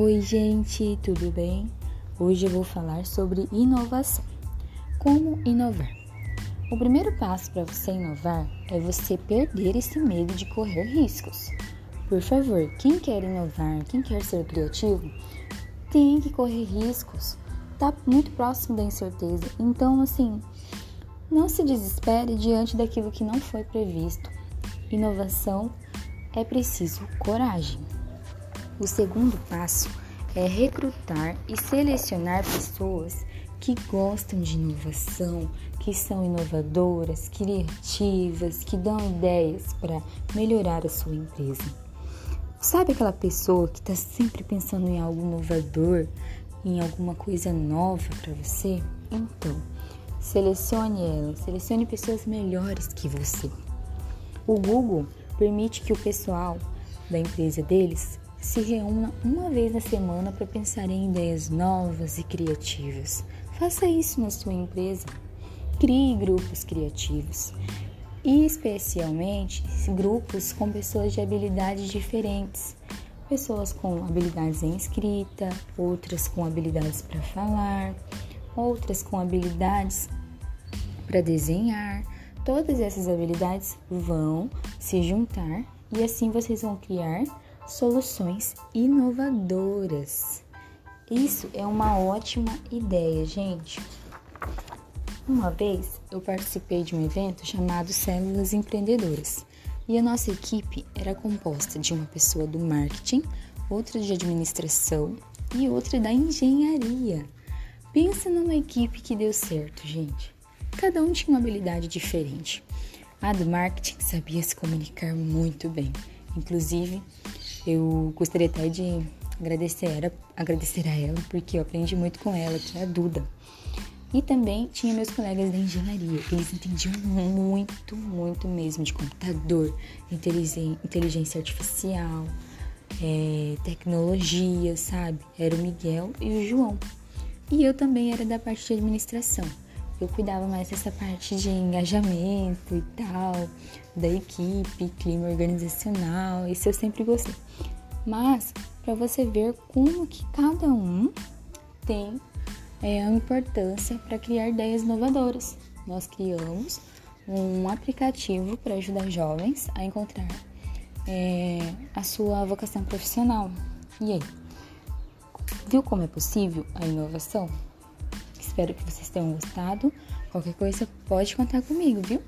Oi, gente, tudo bem? Hoje eu vou falar sobre inovação. Como inovar? O primeiro passo para você inovar é você perder esse medo de correr riscos. Por favor, quem quer inovar, quem quer ser criativo, tem que correr riscos. Tá muito próximo da incerteza. Então, assim, não se desespere diante daquilo que não foi previsto. Inovação é preciso coragem. O segundo passo é recrutar e selecionar pessoas que gostam de inovação, que são inovadoras, criativas, que dão ideias para melhorar a sua empresa. Sabe aquela pessoa que está sempre pensando em algo inovador, em alguma coisa nova para você? Então, selecione ela, selecione pessoas melhores que você. O Google permite que o pessoal da empresa deles se reúna uma vez na semana para pensar em ideias novas e criativas. Faça isso na sua empresa. Crie grupos criativos e, especialmente, grupos com pessoas de habilidades diferentes. Pessoas com habilidades em escrita, outras com habilidades para falar, outras com habilidades para desenhar. Todas essas habilidades vão se juntar e assim vocês vão criar soluções inovadoras. Isso é uma ótima ideia, gente. Uma vez eu participei de um evento chamado Células Empreendedoras e a nossa equipe era composta de uma pessoa do marketing, outra de administração e outra da engenharia. Pensa numa equipe que deu certo, gente. Cada um tinha uma habilidade diferente. A do marketing sabia se comunicar muito bem. Inclusive, eu gostaria até de agradecer, agradecer a ela, porque eu aprendi muito com ela, que é a Duda. E também tinha meus colegas da engenharia. Eles entendiam muito, muito mesmo de computador, inteligência artificial, é, tecnologia, sabe? Era o Miguel e o João. E eu também era da parte de administração. Eu cuidava mais dessa parte de engajamento e tal, da equipe, clima organizacional, isso eu sempre gostei. Mas para você ver como que cada um tem é, a importância para criar ideias inovadoras. Nós criamos um aplicativo para ajudar jovens a encontrar é, a sua vocação profissional. E aí? Viu como é possível a inovação? Espero que vocês tenham gostado. Qualquer coisa pode contar comigo, viu?